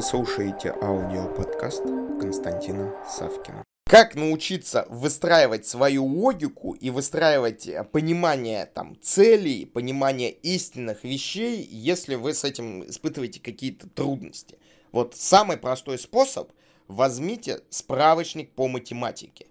Вы слушаете аудиоподкаст Константина Савкина. Как научиться выстраивать свою логику и выстраивать э, понимание там целей, понимание истинных вещей, если вы с этим испытываете какие-то трудности? Вот самый простой способ – возьмите справочник по математике.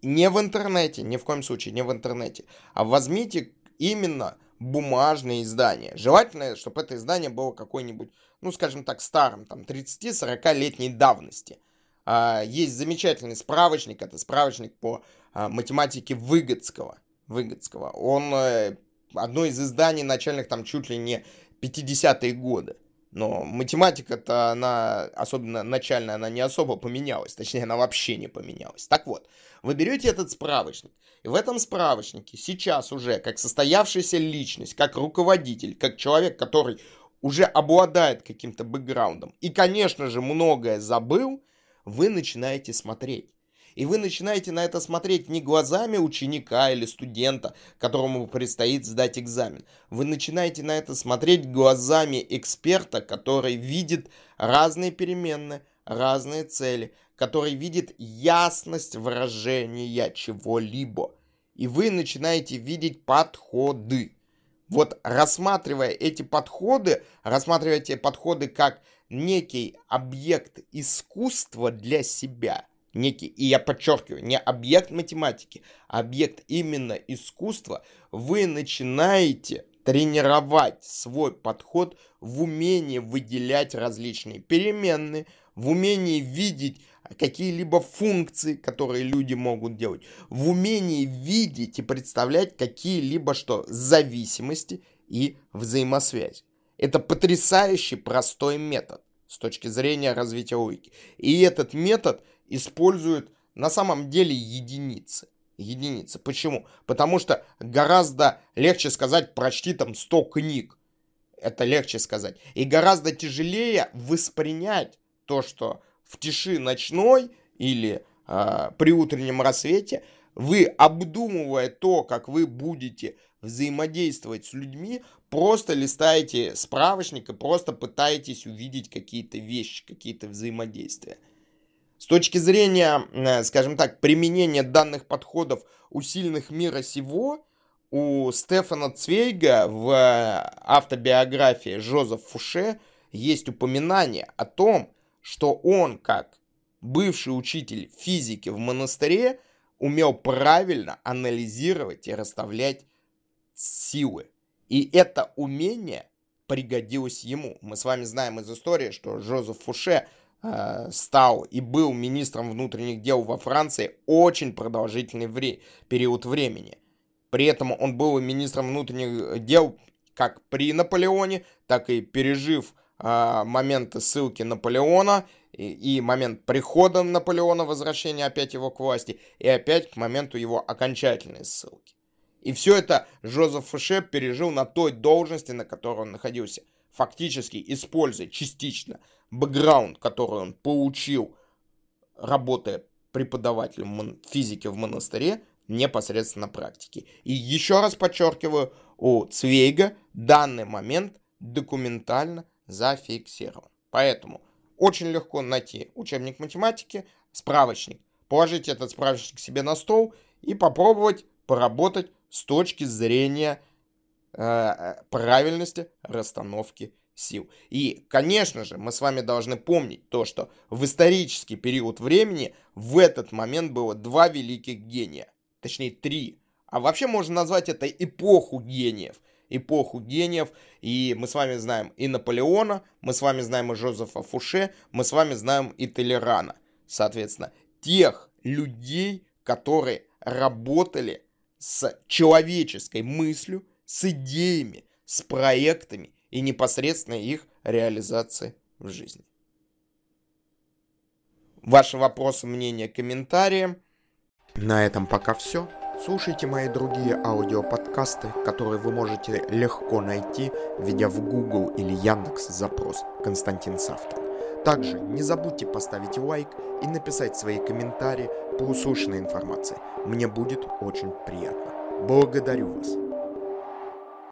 Не в интернете, ни в коем случае не в интернете, а возьмите именно бумажное издание. Желательно, чтобы это издание было какой-нибудь, ну, скажем так, старым, там, 30-40-летней давности. А, есть замечательный справочник, это справочник по а, математике Выгодского. Выгодского. Он э, одно из изданий начальных, там, чуть ли не 50-е годы. Но математика-то, она, особенно начальная, она не особо поменялась. Точнее, она вообще не поменялась. Так вот, вы берете этот справочник. И в этом справочнике сейчас уже, как состоявшаяся личность, как руководитель, как человек, который уже обладает каким-то бэкграундом, и, конечно же, многое забыл, вы начинаете смотреть. И вы начинаете на это смотреть не глазами ученика или студента, которому предстоит сдать экзамен. Вы начинаете на это смотреть глазами эксперта, который видит разные переменные, разные цели, который видит ясность выражения чего-либо. И вы начинаете видеть подходы. Вот рассматривая эти подходы, рассматривая эти подходы как некий объект искусства для себя – некий, и я подчеркиваю, не объект математики, а объект именно искусства, вы начинаете тренировать свой подход в умении выделять различные переменные, в умении видеть какие-либо функции, которые люди могут делать, в умении видеть и представлять какие-либо что зависимости и взаимосвязь. Это потрясающий простой метод с точки зрения развития логики. И этот метод используют на самом деле единицы. Единицы. Почему? Потому что гораздо легче сказать «прочти там 100 книг». Это легче сказать. И гораздо тяжелее воспринять то, что в тиши ночной или э, при утреннем рассвете вы, обдумывая то, как вы будете взаимодействовать с людьми, просто листаете справочник и просто пытаетесь увидеть какие-то вещи, какие-то взаимодействия. С точки зрения, э, скажем так, применения данных подходов у сильных мира сего, у Стефана Цвейга в э, автобиографии Жозеф Фуше есть упоминание о том, что он, как бывший учитель физики в монастыре, умел правильно анализировать и расставлять силы. И это умение пригодилось ему. Мы с вами знаем из истории, что Жозеф Фуше – стал и был министром внутренних дел во Франции очень продолжительный вре- период времени. При этом он был министром внутренних дел как при Наполеоне, так и пережив э, моменты ссылки Наполеона и, и момент прихода Наполеона, возвращения опять его к власти, и опять к моменту его окончательной ссылки. И все это Жозеф Фуше пережил на той должности, на которой он находился – фактически используя частично бэкграунд, который он получил, работая преподавателем физики в монастыре, непосредственно на практике. И еще раз подчеркиваю, у Цвейга данный момент документально зафиксирован. Поэтому очень легко найти учебник математики, справочник. Положить этот справочник себе на стол и попробовать поработать с точки зрения правильности расстановки сил. И, конечно же, мы с вами должны помнить то, что в исторический период времени в этот момент было два великих гения. Точнее, три. А вообще можно назвать это эпоху гениев. Эпоху гениев. И мы с вами знаем и Наполеона, мы с вами знаем и Жозефа Фуше, мы с вами знаем и Толерана. Соответственно, тех людей, которые работали с человеческой мыслью, с идеями, с проектами и непосредственно их реализации в жизни. Ваши вопросы, мнения, комментарии. На этом пока все. Слушайте мои другие аудиоподкасты, которые вы можете легко найти, введя в Google или Яндекс запрос «Константин Савкин». Также не забудьте поставить лайк и написать свои комментарии по услышанной информации. Мне будет очень приятно. Благодарю вас.